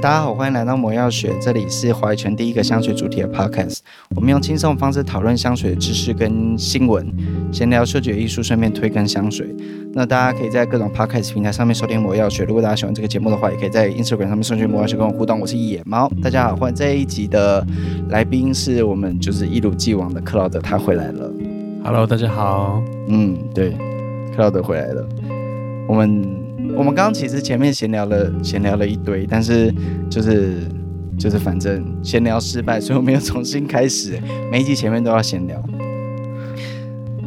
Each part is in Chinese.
大家好，欢迎来到魔药学，这里是华语圈第一个香水主题的 podcast。我们用轻松的方式讨论香水的知识跟新闻，闲聊嗅觉艺术，顺便推更香水。那大家可以在各种 podcast 平台上面收听魔药学。如果大家喜欢这个节目的话，也可以在 Instagram 上面搜寻魔药学跟我互动。我是野猫，大家好，欢迎这一集的来宾是我们就是一如既往的克劳德，他回来了。Hello，大家好。嗯，对，克劳德回来了。我们。我们刚刚其实前面闲聊了，闲聊了一堆，但是就是就是反正闲聊失败，所以我们又重新开始，每一集前面都要闲聊。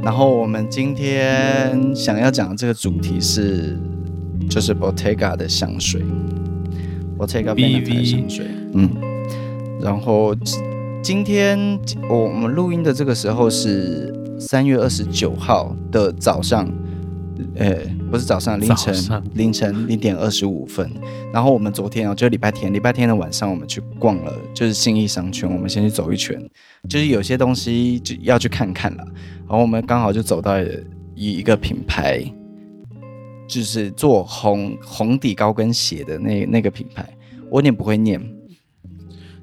然后我们今天想要讲的这个主题是，就是 Bottega 的香水，Bottega Veneta 的香水，嗯。然后今天我我们录音的这个时候是三月二十九号的早上。呃，不是早上，凌晨上凌晨零点二十五分。然后我们昨天哦，就礼拜天，礼拜天的晚上，我们去逛了，就是信义商圈，我们先去走一圈，就是有些东西就要去看看了。然后我们刚好就走到一一个品牌，就是做红红底高跟鞋的那那个品牌，我有点不会念，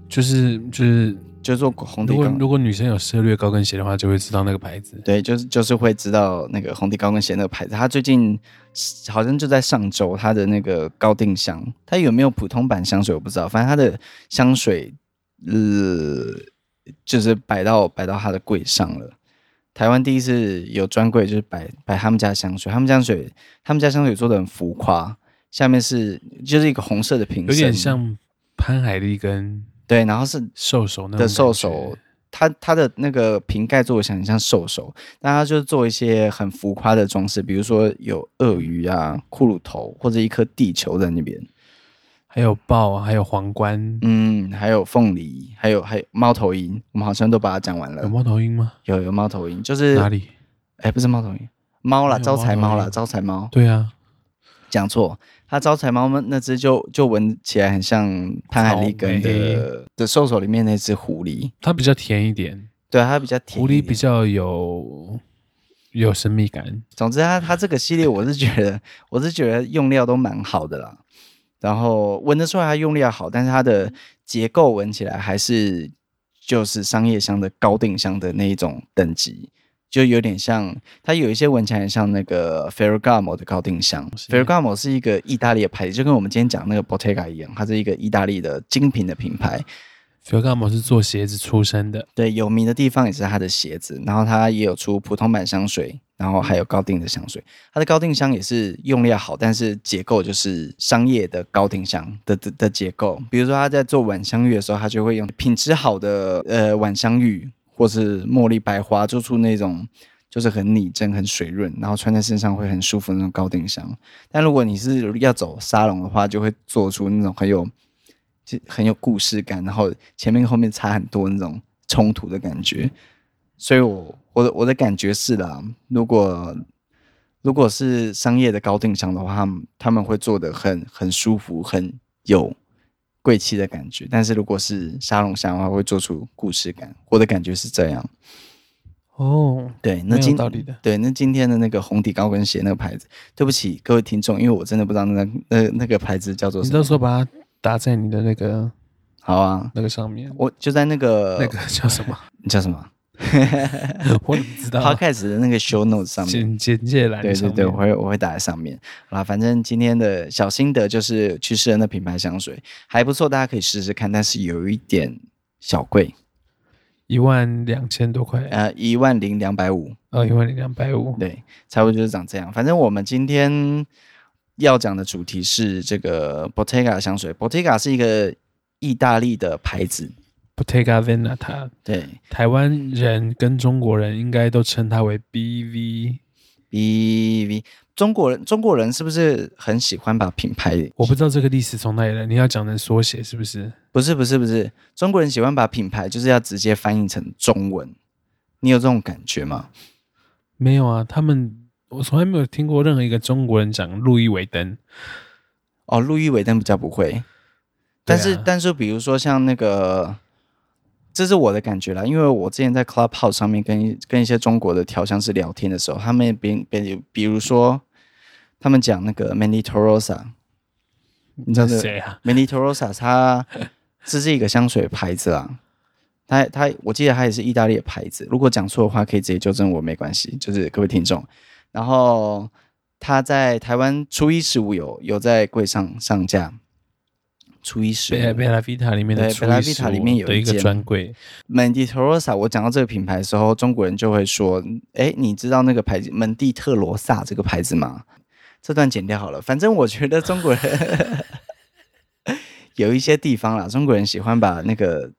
就是就是。就做红底高。如果如果女生有涉略高跟鞋的话，就会知道那个牌子。对，就是就是会知道那个红底高跟鞋那个牌子。他最近好像就在上周，他的那个高定香，它有没有普通版香水我不知道。反正他的香水，呃，就是摆到摆到他的柜上了。台湾第一次有专柜，就是摆摆他们家香水。他们家香水，他们家香水做的很浮夸，下面是就是一个红色的瓶身，有点像潘海利根。对，然后是兽首的兽首，它它的那个瓶盖做的像很像兽首，但它就是做一些很浮夸的装饰，比如说有鳄鱼啊、骷髅头或者一颗地球在那边，还有豹啊，还有皇冠，嗯，还有凤梨，还有还有猫头鹰，我们好像都把它讲完了。有猫头鹰吗？有有猫头鹰，就是哪里？哎，不是猫头鹰，猫啦，招财猫啦，招财猫。对啊，讲错。它招财猫们那只就就闻起来很像潘海利根的的兽首里面那只狐狸，它比较甜一点，对，它比较甜，狐狸比较有有神秘感。总之它，它它这个系列我是觉得 我是觉得用料都蛮好的啦，然后闻得出来它用料好，但是它的结构闻起来还是就是商业香的高定香的那一种等级。就有点像，它有一些闻起来像那个 Ferragamo 的高定香。是 Ferragamo 是一个意大利的牌子，就跟我们今天讲那个 Bottega 一样，它是一个意大利的精品的品牌。Ferragamo 是做鞋子出身的，对，有名的地方也是它的鞋子。然后它也有出普通版香水，然后还有高定的香水。它的高定香也是用料好，但是结构就是商业的高定香的的的结构。比如说它在做晚香玉的时候，它就会用品质好的呃晚香玉。或是茉莉白花，做出那种就是很拟真、很水润，然后穿在身上会很舒服那种高定香。但如果你是要走沙龙的话，就会做出那种很有很有故事感，然后前面后面差很多那种冲突的感觉。所以我我的我的感觉是啦，如果如果是商业的高定香的话，他们他们会做得很很舒服，很有。贵气的感觉，但是如果是沙龙香的话，会做出故事感。我的感觉是这样。哦，对，那今道理的，对，那今天的那个红底高跟鞋那个牌子，对不起各位听众，因为我真的不知道那个那那个牌子叫做什么。你到时候把它打在你的那个，好啊，那个上面，我就在那个那个叫什么？你叫什么？我怎么知道？他开始的那个 show notes 上面，简简介栏，对对对，我会我会打在上面。好啦，反正今天的小心得就是去试了那品牌香水，还不错，大家可以试试看，但是有一点小贵，一万两千多块，呃，一万零两百五，哦，一万零两百五，对，差不多就是长这样。反正我们今天要讲的主题是这个 Bottega 的香水，Bottega 是一个意大利的牌子。Bottega Veneta，对，台湾人跟中国人应该都称它为 BV，BV。BV，中国人中国人是不是很喜欢把品牌？我不知道这个历史从哪里来，你要讲的缩写是不是？不是不是不是，中国人喜欢把品牌就是要直接翻译成中文，你有这种感觉吗？没有啊，他们我从来没有听过任何一个中国人讲路易威登。哦，路易威登比较不会，但是、啊、但是比如说像那个。这是我的感觉啦，因为我之前在 Clubhouse 上面跟跟一些中国的调香师聊天的时候，他们比比比如说，他们讲那个 Manny Torosa，你知道是谁啊？Mani Torosa，它 这是一个香水牌子啊。它它，我记得它也是意大利的牌子。如果讲错的话，可以直接纠正我，没关系。就是各位听众，然后它在台湾初一十五有有在柜上上架。初一十五，贝贝拉维塔里面的贝拉维塔里面有一个专柜。门蒂特罗萨，我讲到这个品牌的时候，中国人就会说：“哎，你知道那个牌子门蒂特罗萨这个牌子吗？”这段剪掉好了。反正我觉得中国人 有一些地方啦，中国人喜欢把那个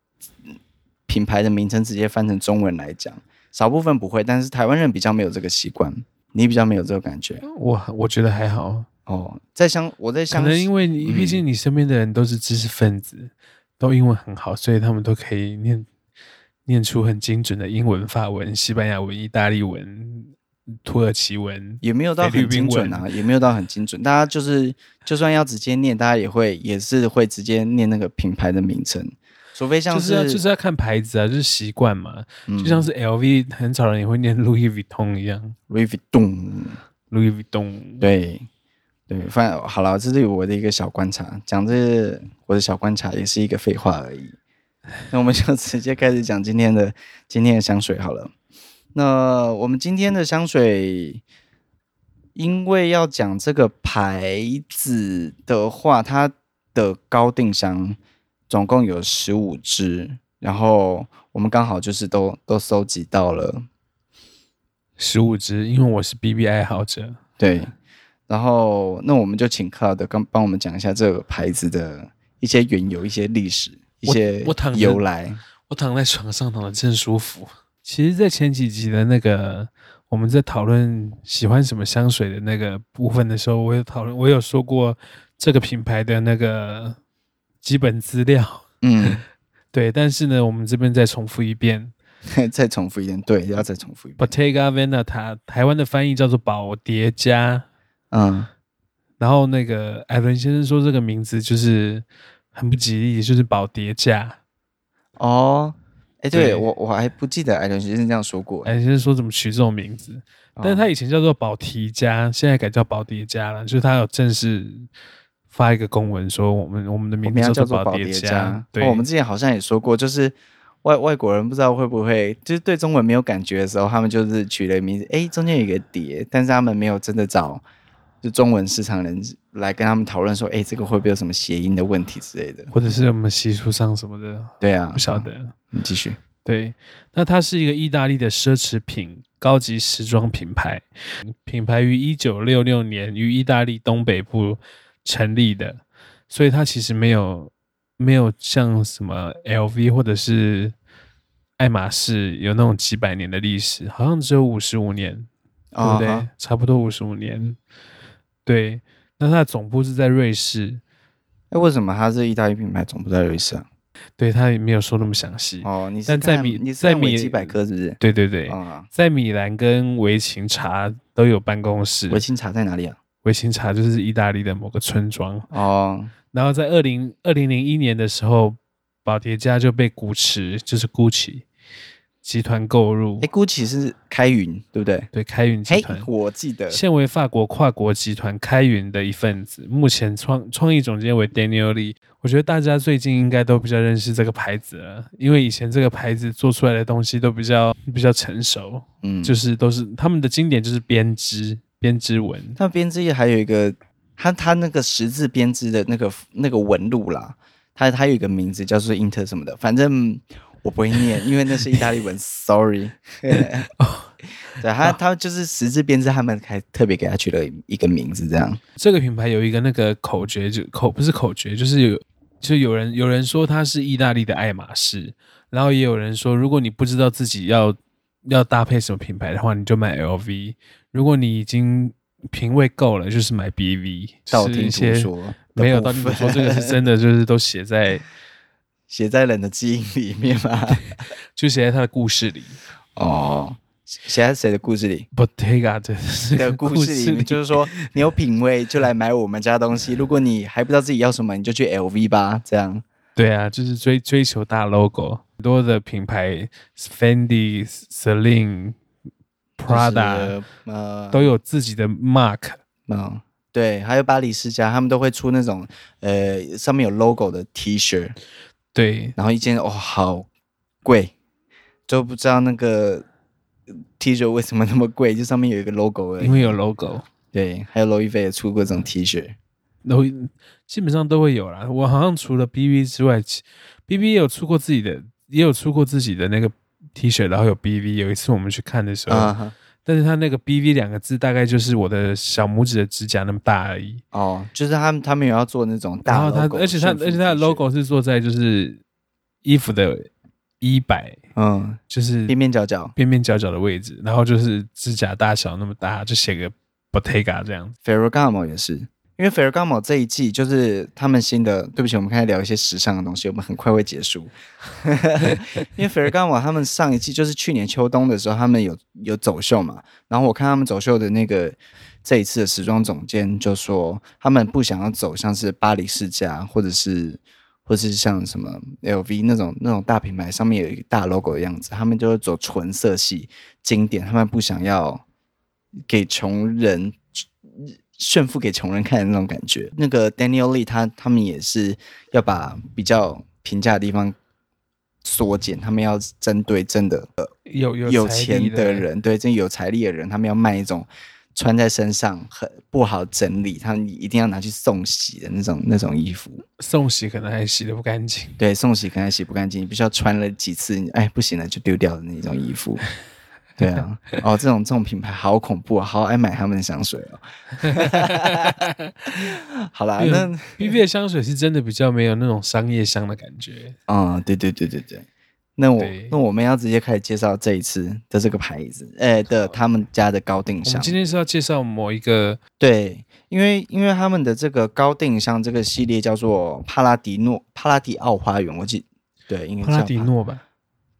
品牌的名称直接翻成中文来讲，少部分不会，但是台湾人比较没有这个习惯。你比较没有这个感觉，我我觉得还好。哦，在想我在想，可能因为你毕竟你身边的人都是知识分子，嗯、都英文很好，所以他们都可以念念出很精准的英文、法文、西班牙文、意大利文、土耳其文，也没有到很精准啊，也没有到很精准。大家就是就算要直接念，大家也会也是会直接念那个品牌的名称，除非像是就是要，就是要看牌子啊，就是习惯嘛，嗯、就像是 LV，很少人也会念 Louis Vuitton 一样，Louis Vuitton，Louis Vuitton，对。对，反正好了，这是我的一个小观察。讲这我的小观察也是一个废话而已。那我们就直接开始讲今天的今天的香水好了。那我们今天的香水，因为要讲这个牌子的话，它的高定香总共有十五支，然后我们刚好就是都都收集到了十五支，因为我是 BB 爱好者，对。然后，那我们就请克劳德刚帮我们讲一下这个牌子的一些缘由、一些历史、一些由来。我躺在床上躺的真舒服。其实，在前几集的那个我们在讨论喜欢什么香水的那个部分的时候，我有讨论，我有说过这个品牌的那个基本资料。嗯，对。但是呢，我们这边再重复一遍，再重复一遍，对，要再重复一遍。Bottega Veneta，台湾的翻译叫做宝蝶家。嗯，然后那个艾伦先生说这个名字就是很不吉利，就是宝蝶家。哦，哎，对，对我我还不记得艾伦先生这样说过。艾伦先生说怎么取这种名字？哦、但是他以前叫做宝提家，现在改叫宝蝶家了。就是他有正式发一个公文说我们我们的名字叫做保跌价。对、哦，我们之前好像也说过，就是外外国人不知道会不会就是对中文没有感觉的时候，他们就是取了名字，哎，中间有一个叠，但是他们没有真的找。就中文市场人来跟他们讨论说，哎、欸，这个会不会有什么谐音的问题之类的，或者是我们习俗上什么的？对啊，不晓得。你继续。对，那它是一个意大利的奢侈品高级时装品牌，品牌于一九六六年于意大利东北部成立的，所以它其实没有没有像什么 LV 或者是爱马仕有那种几百年的历史，好像只有五十五年，对不对？Uh. 差不多五十五年。对，那它的总部是在瑞士。哎，为什么它是意大利品牌，总部在瑞士啊？对，他也没有说那么详细。哦，你在米，你在米维基百科是不是？对对对，哦、在米兰跟维琴察都有办公室。维琴察在哪里啊？维琴察就是意大利的某个村庄。哦，然后在二零二零零一年的时候，宝蝶家就被古驰，就是 Gucci。集团购入，哎，GUCCI 是开云，对不对？对，开云集团，我记得现为法国跨国集团开云的一份子。目前创创意总监为 Daniel Lee。我觉得大家最近应该都比较认识这个牌子了，因为以前这个牌子做出来的东西都比较比较成熟，嗯，就是都是他们的经典就是编织编织纹。那编织业还有一个，它它那个十字编织的那个那个纹路啦，它它有一个名字叫做 Inter 什么的，反正。我不会念，因为那是意大利文，sorry。对，他他就是十字编织，他们还特别给他取了一个名字，这样。这个品牌有一个那个口诀，就口不是口诀，就是有就有人有人说它是意大利的爱马仕，然后也有人说，如果你不知道自己要要搭配什么品牌的话，你就买 LV；如果你已经品味够了，就是买 BV。道听途说，没有道听途说，这个是真的，就是都写在。写在人的基因里面吗？就写在他的故事里。哦，写在谁的故事里？Bottega 的故事里面，就是说你有品味就来买我们家东西。如果你还不知道自己要什么，你就去 LV 吧。这样。对啊，就是追追求大 logo，很多的品牌，Fendi、Celine、Prada，呃，都有自己的 mark。嗯，对，还有巴黎世家，他们都会出那种呃上面有 logo 的 T 恤，对，然后一件哦好贵，就不知道那个 T 恤为什么那么贵，就上面有一个 logo 而已。因为有 logo。对，还有罗意威也出过这种 T 恤，都基本上都会有啦。我好像除了 BV 之外，BV 也有出过自己的，也有出过自己的那个 T 恤，然后有 BV。有一次我们去看的时候。Uh-huh. 但是它那个 BV 两个字大概就是我的小拇指的指甲那么大而已。哦，就是他们他们有要做那种大，然后他而且它而且它的 logo 是做在就是衣服的衣摆，嗯，就是边边角角边边角角的位置，然后就是指甲大小那么大，就写个 Bottega 这样。Ferragamo 也是。因为 Ferragamo 这一季就是他们新的，对不起，我们开始聊一些时尚的东西，我们很快会结束。因为 Ferragamo 他们上一季就是去年秋冬的时候，他们有有走秀嘛，然后我看他们走秀的那个这一次的时装总监就说，他们不想要走像是巴黎世家或者是或者是像什么 LV 那种那种大品牌上面有一个大 logo 的样子，他们就是走纯色系经典，他们不想要给穷人。炫富给穷人看的那种感觉。那个 Daniel Lee 他他们也是要把比较平价的地方缩减，他们要针对真的呃有有有钱的人，对，真有财力的人，他们要卖一种穿在身上很不好整理，他们一定要拿去送洗的那种那种衣服。送洗可能还洗的不干净，对，送洗可能还洗不干净，你必须要穿了几次，哎，不行了就丢掉的那种衣服。对啊，哦，这种这种品牌好恐怖啊，好爱买他们的香水哦。好啦，那 B B 的香水是真的比较没有那种商业香的感觉。嗯，对对对对对。那我那我们要直接开始介绍这一次的这个牌子，哎的他们家的高定香。我们今天是要介绍某一个，对，因为因为他们的这个高定香这个系列叫做帕拉迪诺帕拉迪奥花园，我记对，应该帕拉迪诺吧，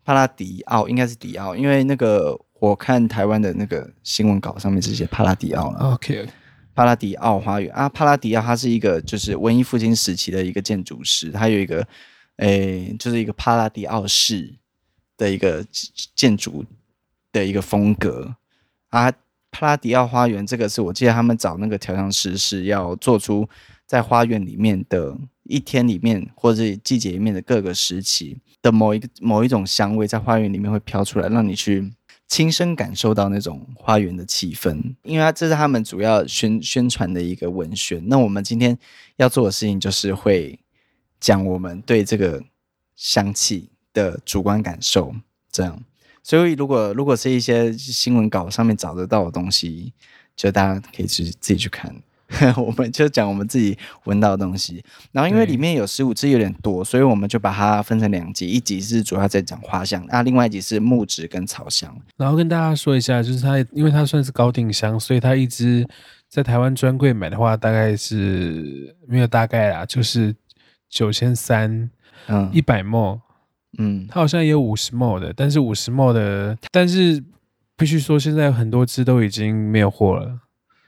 帕拉迪奥应该是迪奥，因为那个。我看台湾的那个新闻稿上面是写帕拉迪奥了。OK，帕拉迪奥花园啊，帕拉迪奥它是一个就是文艺复兴时期的一个建筑师，他有一个诶、欸，就是一个帕拉迪奥式的一个建筑的一个风格啊。帕拉迪奥花园这个是我记得他们找那个调香师是要做出在花园里面的一天里面或者季节里面的各个时期的某一个某一种香味在花园里面会飘出来，让你去。亲身感受到那种花园的气氛，因为这是他们主要宣宣传的一个文宣。那我们今天要做的事情就是会讲我们对这个香气的主观感受，这样。所以如果如果是一些新闻稿上面找得到的东西，就大家可以去自己去看。我们就讲我们自己闻到的东西，然后因为里面有十五支有点多，所以我们就把它分成两集，一集是主要在讲花香，那另外一集是木质跟草香。然后跟大家说一下，就是它因为它算是高定香，所以它一支在台湾专柜买的话，大概是没有大概啦，就是九千三，嗯，一百 ml，嗯，它好像也有五十 ml 的，但是五十 ml 的，但是必须说现在有很多支都已经没有货了。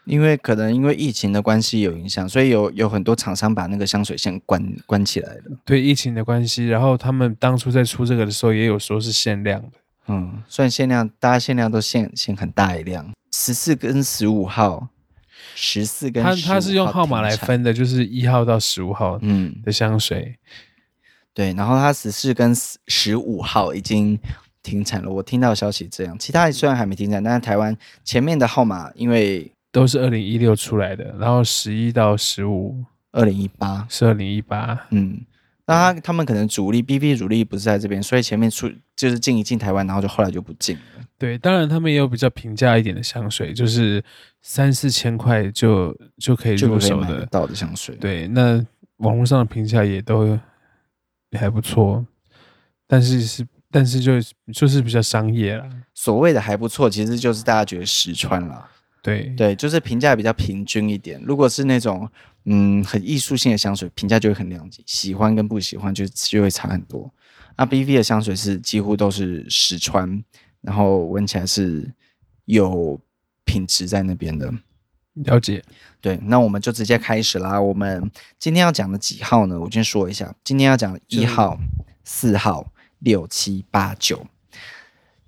因为可能因为疫情的关系有影响，所以有有很多厂商把那个香水线关关起来了。对疫情的关系，然后他们当初在出这个的时候，也有说是限量的。嗯，虽然限量，大家限量都限限很大一量，十四跟十五号，十四跟他他是用号码来分的，就是一号到十五号嗯的香水。嗯、对，然后他十四跟十五号已经停产了。我听到消息这样，其他虽然还没停产，但是台湾前面的号码因为。都是二零一六出来的，然后十一到十五，二零一八是二零一八，嗯，那他他们可能主力 B B 主力不是在这边，所以前面出就是进一进台湾，然后就后来就不进了。对，当然他们也有比较平价一点的香水，就是三四千块就就可以入手的到的香水。对，那网络上的评价也都也还不错，但是是但是就就是比较商业啦。所谓的还不错，其实就是大家觉得实穿啦。对对，就是评价比较平均一点。如果是那种嗯很艺术性的香水，评价就会很两极，喜欢跟不喜欢就就会差很多。那 BV 的香水是几乎都是实穿，然后闻起来是有品质在那边的。了解。对，那我们就直接开始啦。我们今天要讲的几号呢？我先说一下，今天要讲的一号、四号、六七八九，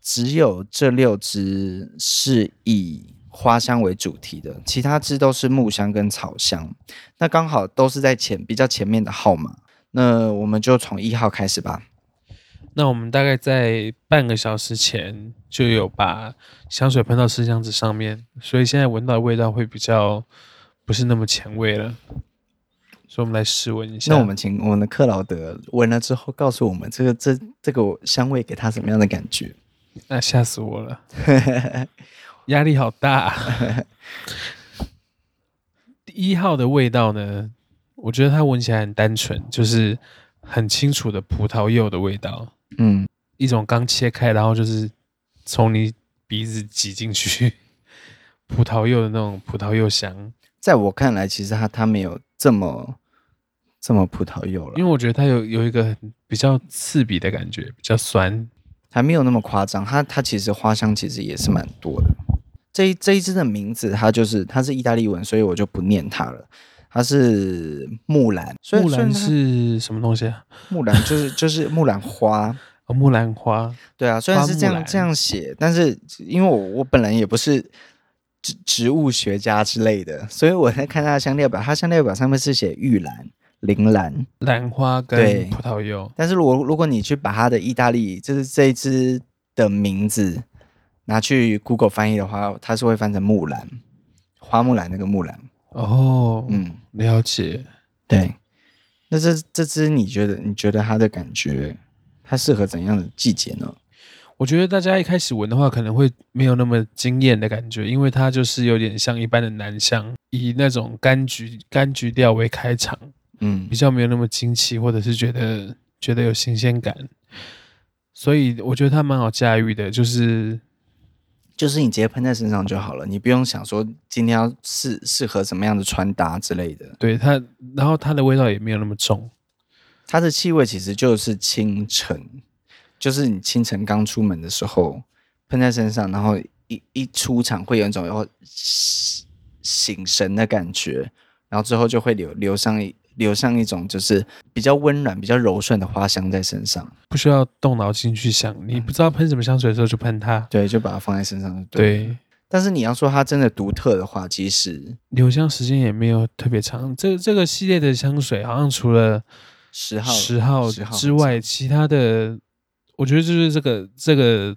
只有这六支是以。花香为主题的，其他支都是木香跟草香。那刚好都是在前比较前面的号码，那我们就从一号开始吧。那我们大概在半个小时前就有把香水喷到试香纸上面，所以现在闻到的味道会比较不是那么前卫了。所以我们来试闻一下。那我们请我们的克劳德闻了之后，告诉我们这个这这个香味给他什么样的感觉？那吓死我了。压力好大。第一号的味道呢？我觉得它闻起来很单纯，就是很清楚的葡萄柚的味道。嗯，一种刚切开，然后就是从你鼻子挤进去 葡萄柚的那种葡萄柚香。在我看来，其实它它没有这么这么葡萄柚了，因为我觉得它有有一个比较刺鼻的感觉，比较酸，还没有那么夸张。它它其实花香其实也是蛮多的。这一这一支的名字，它就是它是意大利文，所以我就不念它了。它是木兰，木兰是什么东西啊？木兰就是就是木兰花哦，木兰花。对啊，虽然是这样这样写，但是因为我我本人也不是植植物学家之类的，所以我在看它的香料表，它香料表上面是写玉兰、铃兰、兰花跟葡萄柚。但是如果如果你去把它的意大利，就是这一支的名字。拿去 Google 翻译的话，它是会翻成木兰，花木兰那个木兰。哦，嗯，了解。对，那这这支你觉得你觉得它的感觉，它适合怎样的季节呢？我觉得大家一开始闻的话，可能会没有那么惊艳的感觉，因为它就是有点像一般的男香，以那种柑橘柑橘调为开场，嗯，比较没有那么惊奇，或者是觉得觉得有新鲜感，所以我觉得它蛮好驾驭的，就是。就是你直接喷在身上就好了，你不用想说今天要适适合什么样的穿搭之类的。对它，然后它的味道也没有那么重，它的气味其实就是清晨，就是你清晨刚出门的时候喷在身上，然后一一出场会有一种要醒神的感觉，然后之后就会留留上一。留上一种就是比较温暖、比较柔顺的花香在身上，不需要动脑筋去想。你不知道喷什么香水的时候就喷它，对，就把它放在身上对。对，但是你要说它真的独特的话，其实留香时间也没有特别长。这这个系列的香水好像除了十号、十号之外，其他的我觉得就是这个这个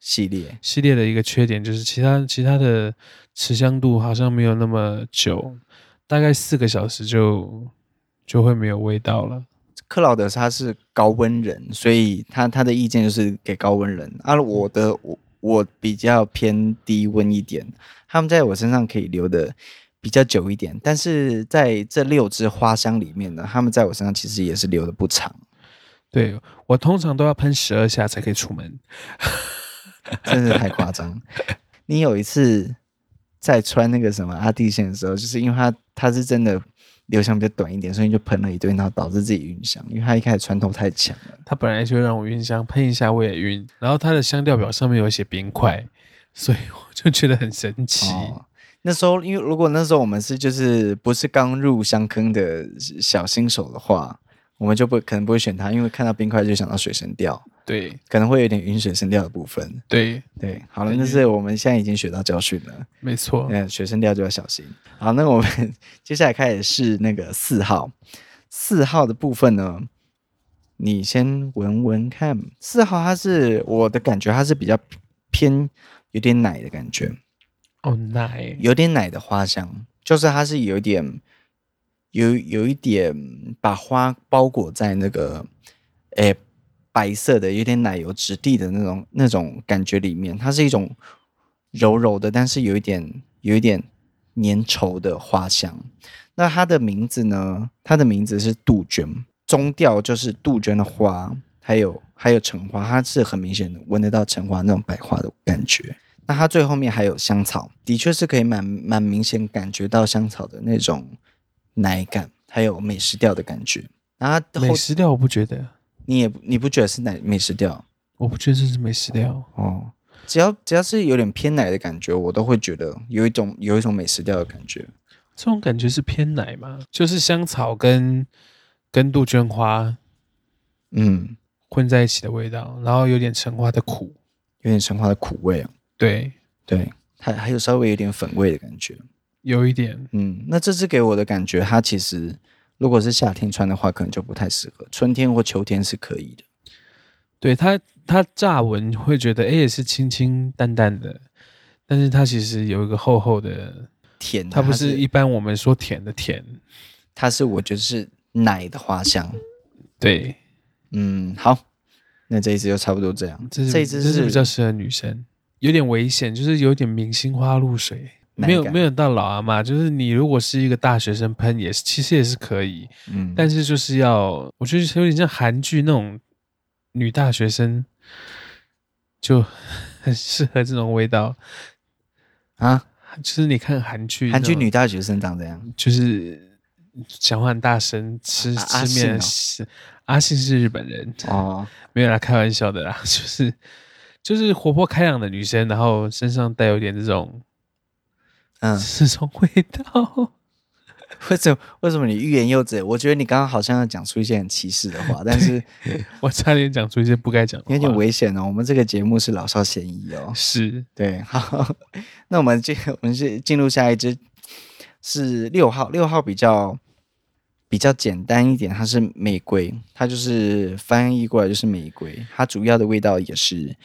系列系列的一个缺点，就是其他其他的持香度好像没有那么久，大概四个小时就。就会没有味道了。克劳德他是高温人，所以他他的意见就是给高温人。而、啊、我的我我比较偏低温一点，他们在我身上可以留的比较久一点。但是在这六支花香里面呢，他们在我身上其实也是留的不长。对，我通常都要喷十二下才可以出门，真是太夸张。你有一次在穿那个什么阿蒂线的时候，就是因为他他是真的。留香比较短一点，所以就喷了一堆，然后导致自己晕香，因为它一开始穿透太强了。它本来就会让我晕香，喷一下我也晕。然后它的香调表上面有写冰块，所以我就觉得很神奇。哦，那时候，因为如果那时候我们是就是不是刚入香坑的小新手的话。我们就不可能不会选它，因为看到冰块就想到水神调，对，可能会有点晕水声调的部分，对对。好了，那是我们现在已经学到教训了，没错。嗯，水生调就要小心。好，那我们 接下来开始试那个四号，四号的部分呢，你先闻闻看。四号它是我的感觉，它是比较偏有点奶的感觉，哦，奶，有点奶的花香，就是它是有点。有有一点把花包裹在那个，诶、欸，白色的有点奶油质地的那种那种感觉里面，它是一种柔柔的，但是有一点有一点粘稠的花香。那它的名字呢？它的名字是杜鹃，中调就是杜鹃的花，还有还有橙花，它是很明显的闻得到橙花那种白花的感觉。那它最后面还有香草，的确是可以蛮蛮明显感觉到香草的那种。奶感，还有美食调的感觉。啊，美食调我不觉得，你也你不觉得是奶美食调？我不觉得这是美食调哦。只要只要是有点偏奶的感觉，我都会觉得有一种有一种美食调的感觉。这种感觉是偏奶吗？就是香草跟跟杜鹃花，嗯，混在一起的味道，然后有点橙花的苦，有点橙花的苦味啊。对对，还还有稍微有点粉味的感觉，有一点。嗯，那这支给我的感觉，它其实如果是夏天穿的话，可能就不太适合，春天或秋天是可以的。对它，它乍闻会觉得，哎，也是清清淡淡的，但是它其实有一个厚厚的甜，它不是一般我们说甜的甜，它是我觉得是奶的花香。对，嗯，好，那这一支就差不多这样。这这一支是比较适合女生。有点危险，就是有点明星花露水，没有没有到老阿妈，就是你如果是一个大学生喷也是，其实也是可以，嗯，但是就是要，我觉得有点像韩剧那种女大学生，就很 适合这种味道啊，就是你看韩剧，韩剧女大学生长这样，就是讲话很大声，吃、啊、吃面是阿信是日本人哦，没有啦，开玩笑的啦，就是。就是活泼开朗的女生，然后身上带有点这种，嗯，这种味道。为什么？为什么你欲言又止？我觉得你刚刚好像要讲出一些很歧视的话，但是 我差点讲出一些不该讲的话，有点危险哦。我们这个节目是老少咸宜哦。是，对。好，那我们进，我们是进入下一支，是六号。六号比较比较简单一点，它是玫瑰，它就是翻译过来就是玫瑰，它主要的味道也是。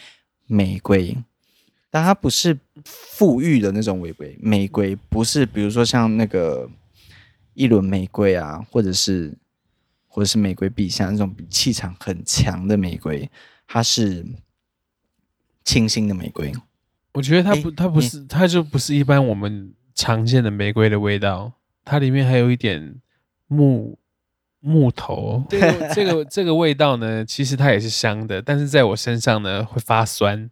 玫瑰，但它不是馥郁的那种玫瑰。玫瑰不是，比如说像那个一轮玫瑰啊，或者是或者是玫瑰陛下那种气场很强的玫瑰，它是清新的玫瑰。我觉得它不，它不是，它就不是一般我们常见的玫瑰的味道。它里面还有一点木木头，这个这个这个味道呢，其实它也是香的，但是在我身上呢会发酸。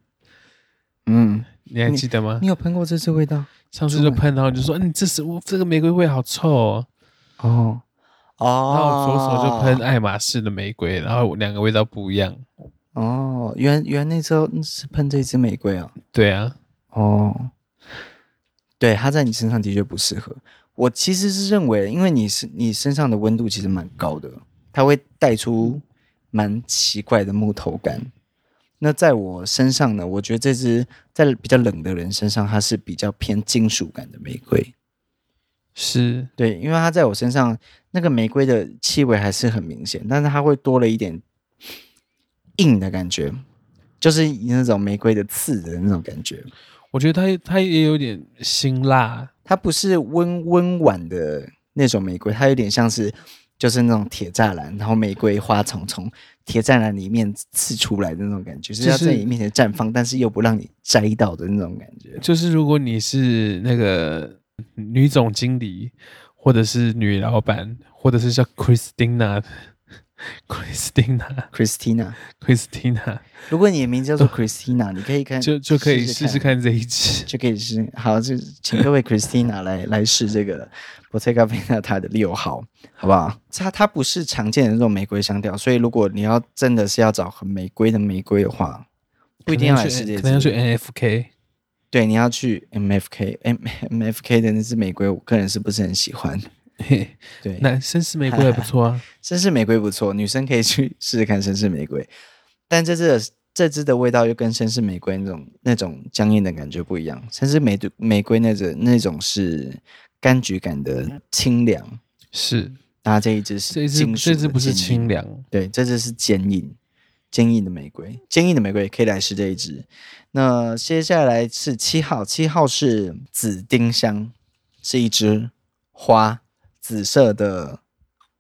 嗯，你还记得吗？你，你有喷过这支味道？上次就喷，然后就说：“嗯，这是我这个玫瑰味好臭哦。”哦哦，然后左手就喷爱马仕的玫瑰，然后两个味道不一样。哦，原原来那时候是喷这支玫瑰啊？对啊。哦，对，它在你身上的确不适合。我其实是认为，因为你是你身上的温度其实蛮高的，它会带出蛮奇怪的木头感。那在我身上呢，我觉得这支在比较冷的人身上，它是比较偏金属感的玫瑰。是对，因为它在我身上那个玫瑰的气味还是很明显，但是它会多了一点硬的感觉，就是那种玫瑰的刺的那种感觉。我觉得它它也有点辛辣。它不是温温婉的那种玫瑰，它有点像是就是那种铁栅栏，然后玫瑰花丛从铁栅栏里面刺出来的那种感觉，就是要在你面前绽放，但是又不让你摘到的那种感觉。就是如果你是那个女总经理，或者是女老板，或者是叫 Christina。Christina，Christina，Christina。如果你的名字叫做 Christina，你可以看，就就可以试试看这一支，就可以试。好，就请各位 Christina 来来试这个 Bottega Veneta 的六号，好不好？它它不是常见的那种玫瑰香调，所以如果你要真的是要找很玫瑰的玫瑰的话，不一定要来试这支，可能要去 NFK。对，你要去 MFK，M MFK 的那支玫瑰，我个人是不是很喜欢？嘿，对，那绅士玫瑰也不错啊，绅士玫瑰不错，女生可以去试试看绅士玫瑰，但这支的这支的味道又跟绅士玫瑰那种那种僵硬的感觉不一样，绅士玫玫瑰那种那种是柑橘感的清凉，是，那这一支是这支这支不是清凉，对，这支是坚硬坚硬的玫瑰，坚硬的玫瑰可以来试这一支，那接下来是七号，七号是紫丁香，是一支花。紫色的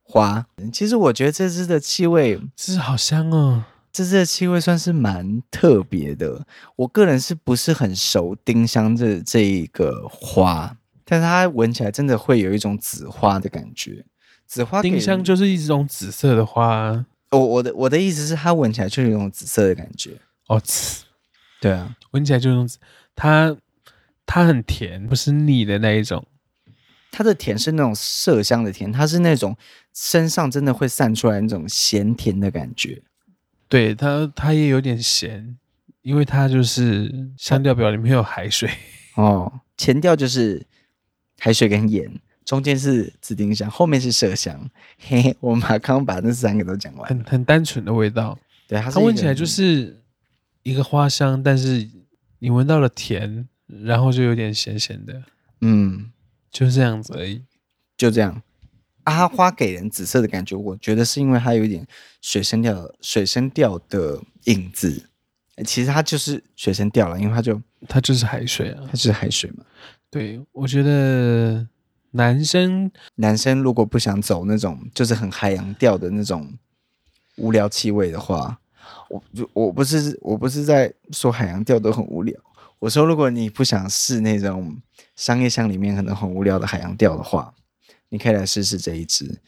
花，其实我觉得这支的气味，这支好香哦。这支的气味算是蛮特别的。我个人是不是很熟丁香这这一个花，但是它闻起来真的会有一种紫花的感觉。紫花丁香就是一种紫色的花。我我的我的意思是，它闻起来就是一种紫色的感觉。哦，对啊，闻起来就有种紫，它它很甜，不是腻的那一种。它的甜是那种麝香的甜，它是那种身上真的会散出来那种咸甜的感觉。对，它，它也有点咸，因为它就是香调表里面有海水哦。前调就是海水跟盐，中间是紫丁香，后面是麝香。嘿嘿，我们刚刚把那三个都讲完，很很单纯的味道。对，它它闻起来就是一个花香，但是你闻到了甜，然后就有点咸咸的，嗯，就这样子而已，就这样。阿花给人紫色的感觉，我觉得是因为它有一点水生调、水生调的影子。其实它就是水生调了，因为它就它就是海水啊，它就是海水嘛。对，我觉得男生男生如果不想走那种就是很海洋调的那种无聊气味的话，我我不是我不是在说海洋调都很无聊。我说如果你不想试那种商业箱里面可能很无聊的海洋调的话，你可以来试试这一支。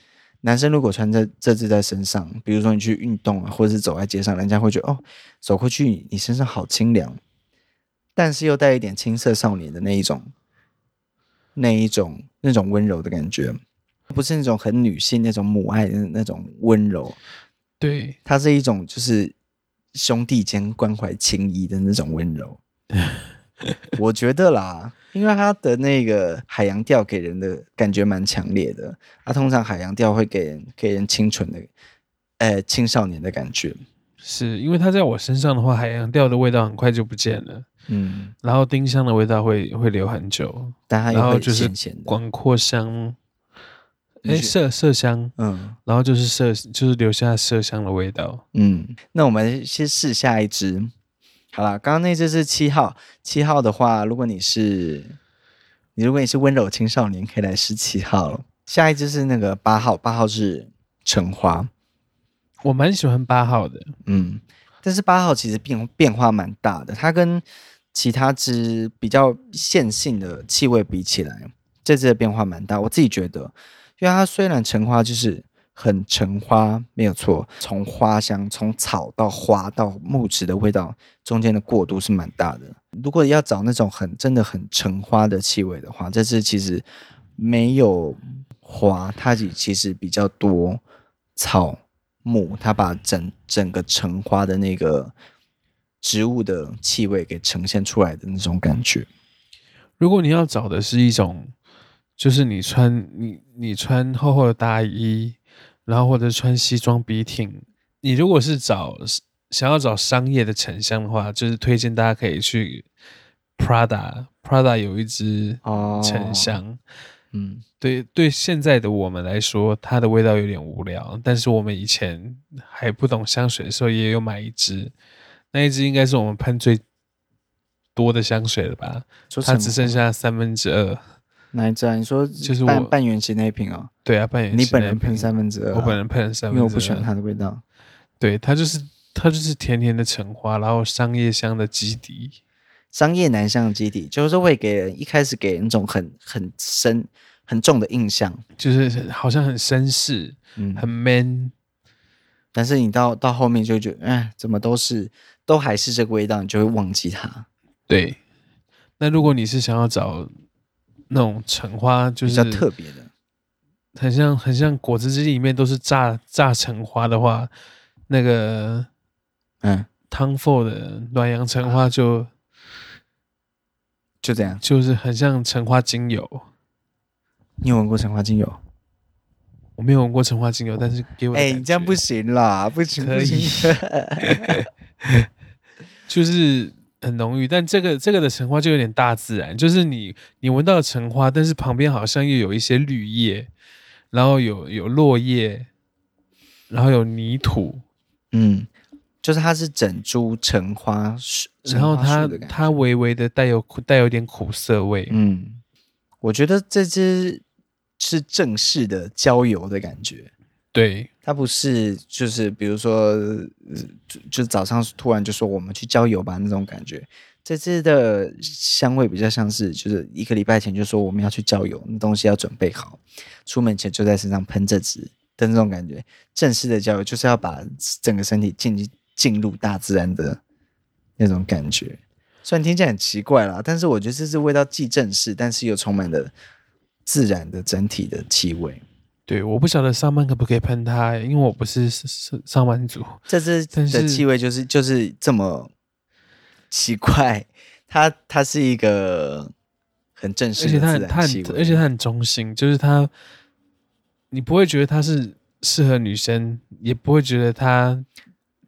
男生如果穿这这支在身上，比如说你去运动啊，或者是走在街上，人家会觉得哦，走过去你身上好清凉，但是又带一点青涩少年的那一种，那一种那种温柔的感觉，不是那种很女性那种母爱的那种温柔，对，它是一种就是兄弟间关怀情谊的那种温柔，我觉得啦。因为它的那个海洋调给人的感觉蛮强烈的，啊，通常海洋调会给人给人清纯的，呃，青少年的感觉。是因为它在我身上的话，海洋调的味道很快就不见了，嗯，然后丁香的味道会会留很久，但它然后就是广阔香，哎，麝麝香，嗯，然后就是麝，就是留下麝香的味道，嗯，那我们先试下一支。好了，刚刚那只是七号。七号的话，如果你是你，如果你是温柔青少年，可以来试七号。下一只是那个八号，八号是橙花。我蛮喜欢八号的，嗯，但是八号其实变变化蛮大的。它跟其他只比较线性的气味比起来，这只的变化蛮大。我自己觉得，因为它虽然橙花就是。很橙花没有错，从花香从草到花到木质的味道中间的过渡是蛮大的。如果要找那种很真的很橙花的气味的话，这支其实没有花，它其实比较多草木，它把整整个橙花的那个植物的气味给呈现出来的那种感觉。如果你要找的是一种，就是你穿你你穿厚厚的大衣。然后或者穿西装笔挺，你如果是找想要找商业的沉香的话，就是推荐大家可以去 Prada，Prada 有一支沉香，哦、嗯，对对，现在的我们来说，它的味道有点无聊，但是我们以前还不懂香水的时候，也有买一支，那一支应该是我们喷最多的香水了吧？它只剩下三分之二。哪一支啊？你说就是半半圆形那一瓶哦？对啊，半圆形。你本人喷三分之二，我本人喷三分之二，因为我不喜欢它的味道。对，它就是它就是甜甜的橙花，然后商业香的基底，商业男香的基底，就是会给人一开始给人一种很很深很重的印象，就是好像很绅士，嗯，很 man。但是你到到后面就觉得，哎，怎么都是都还是这个味道，你就会忘记它。对。那如果你是想要找。那种橙花就是比较特别的，很像很像果汁机里面都是榨榨橙花的话，那个嗯，Tom Ford 的暖阳橙花就就这样，就是很像橙花精油。你有闻过橙花精油？我没有闻过橙花精油，但是给我哎、欸，你这样不行啦，不行，可以，就是。很浓郁，但这个这个的橙花就有点大自然，就是你你闻到橙花，但是旁边好像又有一些绿叶，然后有有落叶，然后有泥土，嗯，就是它是整株橙花，然后它它微微的带有带有点苦涩味，嗯，我觉得这只是正式的郊游的感觉。对，它不是，就是比如说，就早上突然就说我们去郊游吧那种感觉。这支的香味比较像是，就是一个礼拜前就说我们要去郊游，那东西要准备好，出门前就在身上喷这支的那种感觉。正式的郊游就是要把整个身体进进入大自然的那种感觉。虽然听起来很奇怪啦，但是我觉得这支味道既正式，但是又充满了自然的整体的气味。对，我不晓得上班可不可以喷它，因为我不是上上班族。这支的气味就是就是这么奇怪，它它是一个很正式的自然气味，而且它很，而且它很中性，就是它，你不会觉得它是适合女生，也不会觉得它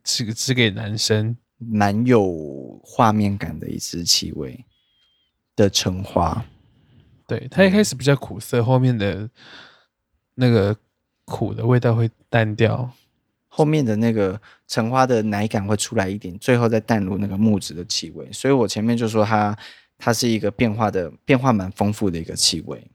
只只给男生，蛮有画面感的一支气味。的橙花。对，它一开始比较苦涩，后面的那个苦的味道会淡掉，后面的那个橙花的奶感会出来一点，最后再淡入那个木质的气味。所以我前面就说它它是一个变化的变化蛮丰富的一个气味。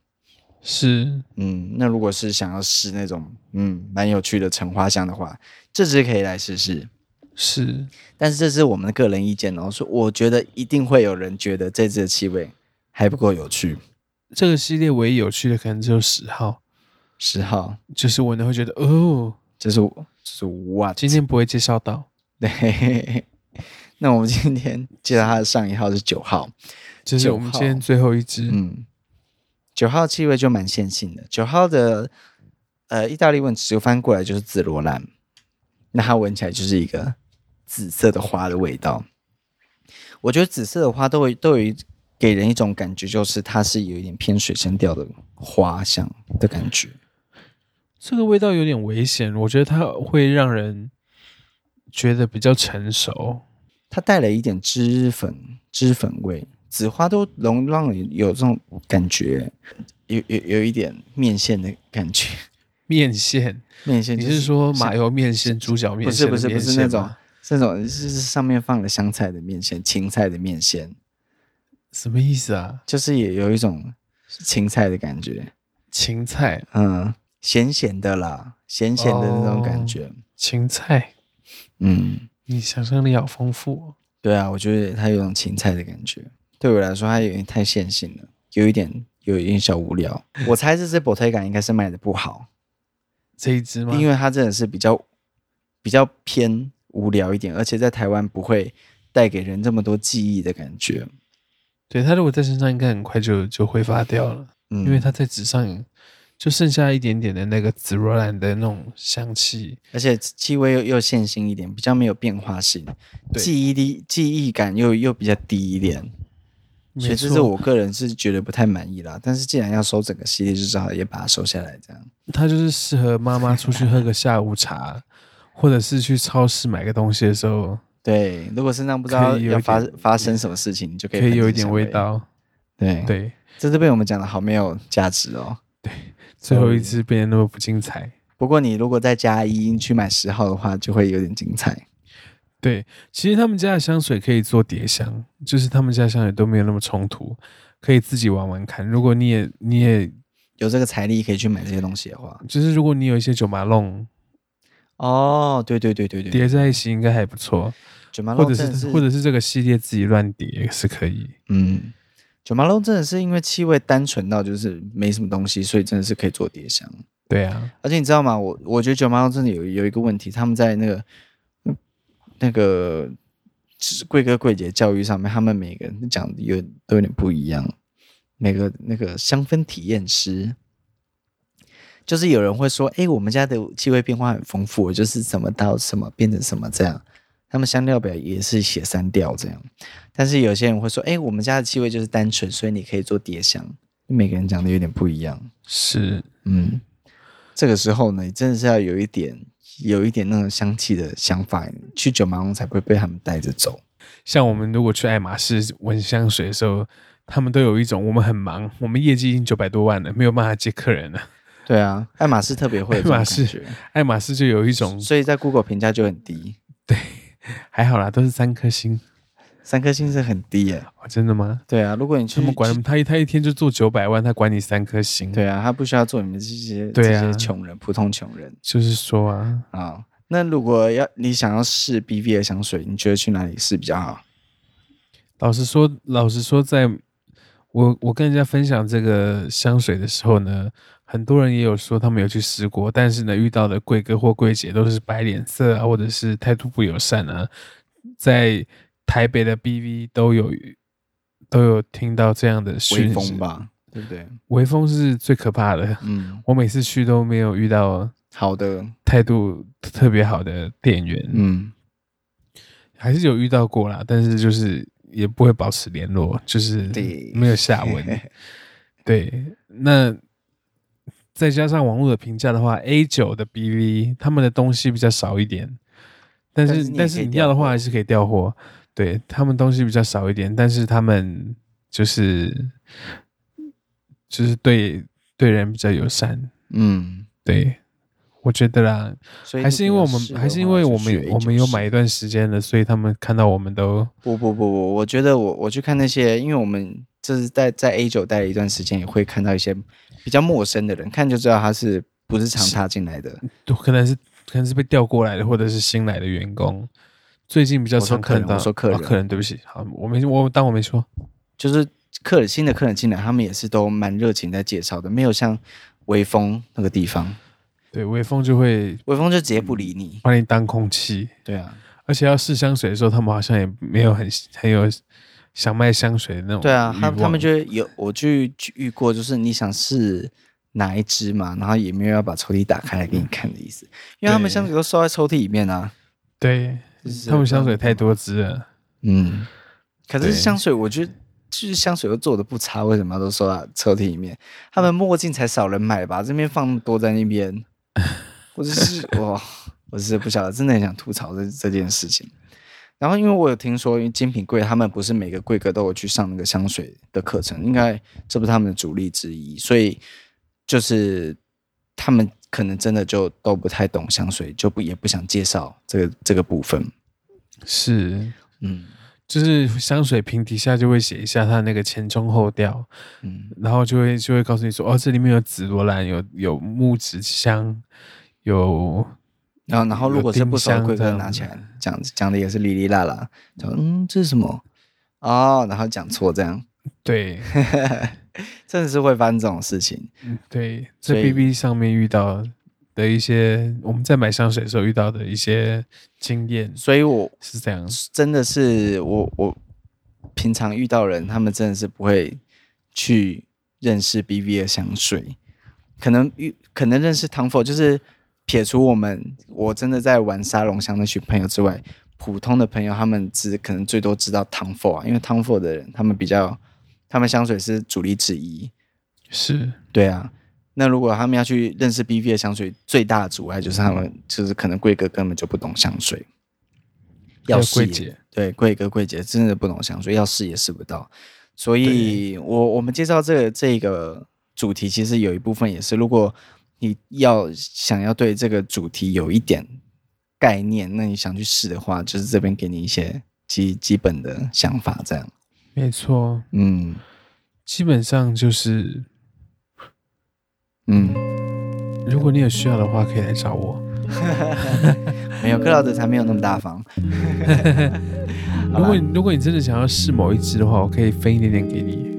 是，嗯，那如果是想要试那种嗯蛮有趣的橙花香的话，这支可以来试试。是，但是这是我们的个人意见哦，说我觉得一定会有人觉得这支的气味还不够有趣。这个系列唯一有趣的可能只有十号，十号就是我能会觉得哦，这是我，是哇，今天不会介绍到。对，那我们今天介绍它的上一号是九号，这是我们今天最后一支。嗯，九号气味就蛮线性的。九号的呃意大利文直翻过来就是紫罗兰，那它闻起来就是一个紫色的花的味道。我觉得紫色的花都会都有一。给人一种感觉，就是它是有一点偏水生调的花香的感觉。这个味道有点危险，我觉得它会让人觉得比较成熟。它带了一点脂粉、脂粉味，紫花都容让你有这种感觉，有有有一点面线的感觉。面线，面线，你是说麻油面线、猪脚面线？不是不是不是那种，这种是上面放了香菜的面线、青菜的面线。什么意思啊？就是也有一种青菜的感觉，青菜，嗯，咸咸的啦，咸咸的那种感觉，哦、青菜，嗯，你想象力好丰富哦。对啊，我觉得它有种芹菜的感觉，对我来说它有点太线性了，有一点有一点小无聊。我猜这支 Bottega 应该是卖的不好，这一支吗？因为它真的是比较比较偏无聊一点，而且在台湾不会带给人这么多记忆的感觉。对，它如果在身上，应该很快就就挥发掉了，嗯，因为它在纸上就剩下一点点的那个紫罗兰的那种香气，而且气味又又线性一点，比较没有变化性，对记忆力记忆感又又比较低一点，所以这是我个人是觉得不太满意啦。但是既然要收整个系列，就只好也把它收下来，这样。它就是适合妈妈出去喝个下午茶，或者是去超市买个东西的时候。对，如果身上不知道要发发生什么事情，你就可以可以有一点味道。对对，这是被我们讲的好没有价值哦。对，最后一次变得那么不精彩。不过你如果再加一去买十号的话，就会有点精彩。对，其实他们家的香水可以做叠香，就是他们家香水都没有那么冲突，可以自己玩玩看。如果你也你也有这个财力可以去买这些东西的话，就是如果你有一些九马龙，哦，对对对对对，叠在一起应该还不错。或者是，是或者是这个系列自己乱叠也是可以。嗯，九马龙真的是因为气味单纯到就是没什么东西，所以真的是可以做叠香。对啊，而且你知道吗？我我觉得九马龙真的有有一个问题，他们在那个那个贵哥贵姐教育上面，他们每个人讲的有都有点不一样。每个那个香氛体验师，就是有人会说：“哎，我们家的气味变化很丰富，就是怎么到什么变成什么这样。”他们香料表也是写三调这样，但是有些人会说：“哎，我们家的气味就是单纯，所以你可以做叠香。”每个人讲的有点不一样。是，嗯，这个时候呢，你真的是要有一点、有一点那种香气的想法，去九马龙才不会被他们带着走。像我们如果去爱马仕闻香水的时候，他们都有一种：我们很忙，我们业绩已经九百多万了，没有办法接客人了。对啊，爱马仕特别会，爱马仕，爱马仕就有一种，所以在 Google 评价就很低。对。还好啦，都是三颗星，三颗星是很低耶。哦，真的吗？对啊，如果你去，他们管他一他一天就做九百万，他管你三颗星。对啊，他不需要做你们这些对啊，这些穷人，普通穷人。就是说啊啊，那如果要你想要试 BV 的香水，你觉得去哪里试比较好？老实说，老实说，在我我跟人家分享这个香水的时候呢。很多人也有说他们有去试过，但是呢，遇到的贵哥或贵姐都是摆脸色啊，或者是态度不友善啊。在台北的 BV 都有都有听到这样的讯息吧，对不对？微风是最可怕的。嗯，我每次去都没有遇到好的态度特别好的店员。嗯，还是有遇到过啦，但是就是也不会保持联络，就是没有下文。对，对，那。再加上网络的评价的话，A 九的 BV 他们的东西比较少一点，但是但是，但是你要的话还是可以调货。对，他们东西比较少一点，但是他们就是就是对对人比较友善。嗯，对，我觉得啦，还是因为我们还是因为我们我们有买一段时间了，所以他们看到我们都不不不不，我觉得我我去看那些，因为我们就是在在 A 九待了一段时间，也会看到一些比较陌生的人，看就知道他是不是常踏进来的，可能是可能是被调过来的，或者是新来的员工。最近比较常看到，我说客人，哦、客人，对不起，好，我没我当我没说，就是客人新的客人进来，他们也是都蛮热情在介绍的，没有像微风那个地方，对，微风就会微风就直接不理你，把你当空气，对啊，而且要试香水的时候，他们好像也没有很很有想卖香水的那种，对啊，他他们就有我去遇过，就是你想试哪一支嘛，然后也没有要把抽屉打开来给你看的意思，因为他们香水都收在抽屉里面啊，对。他们香水太多支了，嗯，可是香水我觉得就是香水又做的不差，为什么都收在抽屉里面？他们墨镜才少人买吧？这边放多在那边，我只是 我，我是不晓得，真的很想吐槽这这件事情。然后因为我有听说，因为精品柜他们不是每个柜哥都有去上那个香水的课程，应该这不是他们的主力之一，所以就是他们。可能真的就都不太懂香水，就不也不想介绍这个这个部分。是，嗯，就是香水瓶底下就会写一下它那个前中后调，嗯，然后就会就会告诉你说，哦，这里面有紫罗兰，有有木质香，有，然后然后如果是不熟的柜哥拿起来讲讲的也是哩哩啦啦，说嗯这是什么？哦，然后讲错这样，对。真的是会发生这种事情。嗯，对，在 BB 上面遇到的一些，我们在买香水的时候遇到的一些经验，所以我是这样，真的是我我平常遇到人，他们真的是不会去认识 BB 的香水，可能遇可能认识 Tom Ford，就是撇除我们我真的在玩沙龙香那群朋友之外，普通的朋友他们只可能最多知道 Tom Ford 啊，因为 Tom Ford 的人他们比较。他们香水是主力之一，是对啊。那如果他们要去认识 BV 的香水，最大的阻碍就是他们就是可能贵哥根本就不懂香水，要试也对柜哥柜姐真的不懂香水，要试也试不到。所以我我们介绍这个这个主题，其实有一部分也是，如果你要想要对这个主题有一点概念，那你想去试的话，就是这边给你一些基基本的想法，这样。没错，嗯，基本上就是，嗯，如果你有需要的话，可以来找我。没有，克劳德才没有那么大方。如果你如果你真的想要试某一支的话，我可以分一点点给你。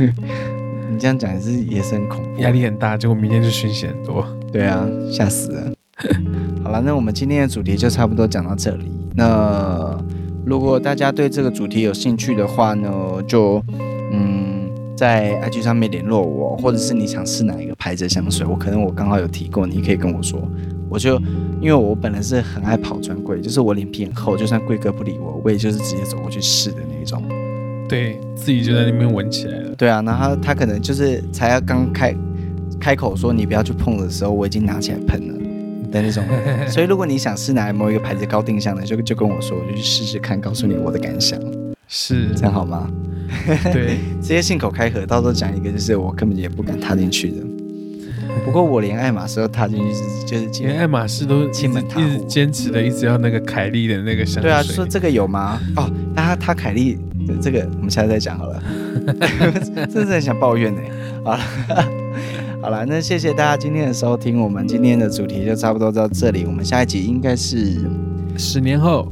你这样讲也是也是很恐怖，压力很大，结果明天就讯息很多。对啊，吓死了。好了，那我们今天的主题就差不多讲到这里。那。如果大家对这个主题有兴趣的话呢，就嗯在 IG 上面联络我，或者是你想试哪一个牌子的香水，我可能我刚好有提过，你可以跟我说，我就因为我本来是很爱跑专柜，就是我脸皮很厚，就算贵哥不理我，我也就是直接走过去试的那种，对自己就在那边闻起来了。对啊，然后他可能就是才要刚开开口说你不要去碰的时候，我已经拿起来喷了。的那种，所以如果你想试哪某一个牌子高定香的，就就跟我说，我就去试试看，告诉你我的感想，是这样好吗？对，直接信口开河，到时候讲一个就是我根本也不敢踏进去的。不过我连爱马仕都踏进去，就是就是连爱马仕都亲门踏户，坚持的一直要那个凯莉的那个香水。对啊，说这个有吗？哦，那他他凯莉这个我们下次再讲好了。真是很想抱怨呢。好了。好了，那谢谢大家今天的收听，我们今天的主题就差不多到这里。我们下一集应该是十年后，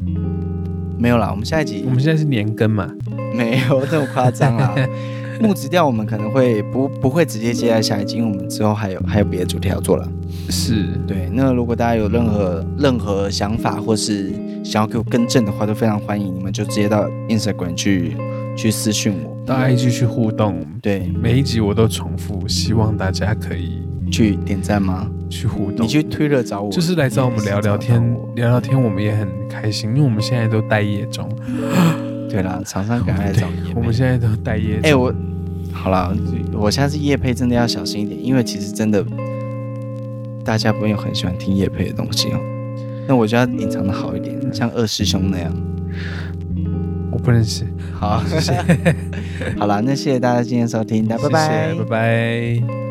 没有啦，我们下一集，我们现在是年更嘛？没有这么夸张啦。木质调我们可能会不不会直接接在下一集，因为我们之后还有还有别的主题要做了。是对。那如果大家有任何任何想法或是想要给我更正的话，都非常欢迎你们就直接到 Instagram 去。去私讯我，到 IG 去互动。对，每一集我都重复，希望大家可以去点赞吗？去互动。你去推了找我，就是来找我们聊聊天，聊聊天，我们也很开心，因为我们现在都待业中。对啦，常常赶快来找。我们现在都待业中。哎，我好了，我下次夜配真的要小心一点，因为其实真的大家不会很喜欢听夜配的东西哦。那我就要隐藏的好一点，像二师兄那样。我不认识。好，谢谢。好了，那谢谢大家今天收听，拜拜，拜拜。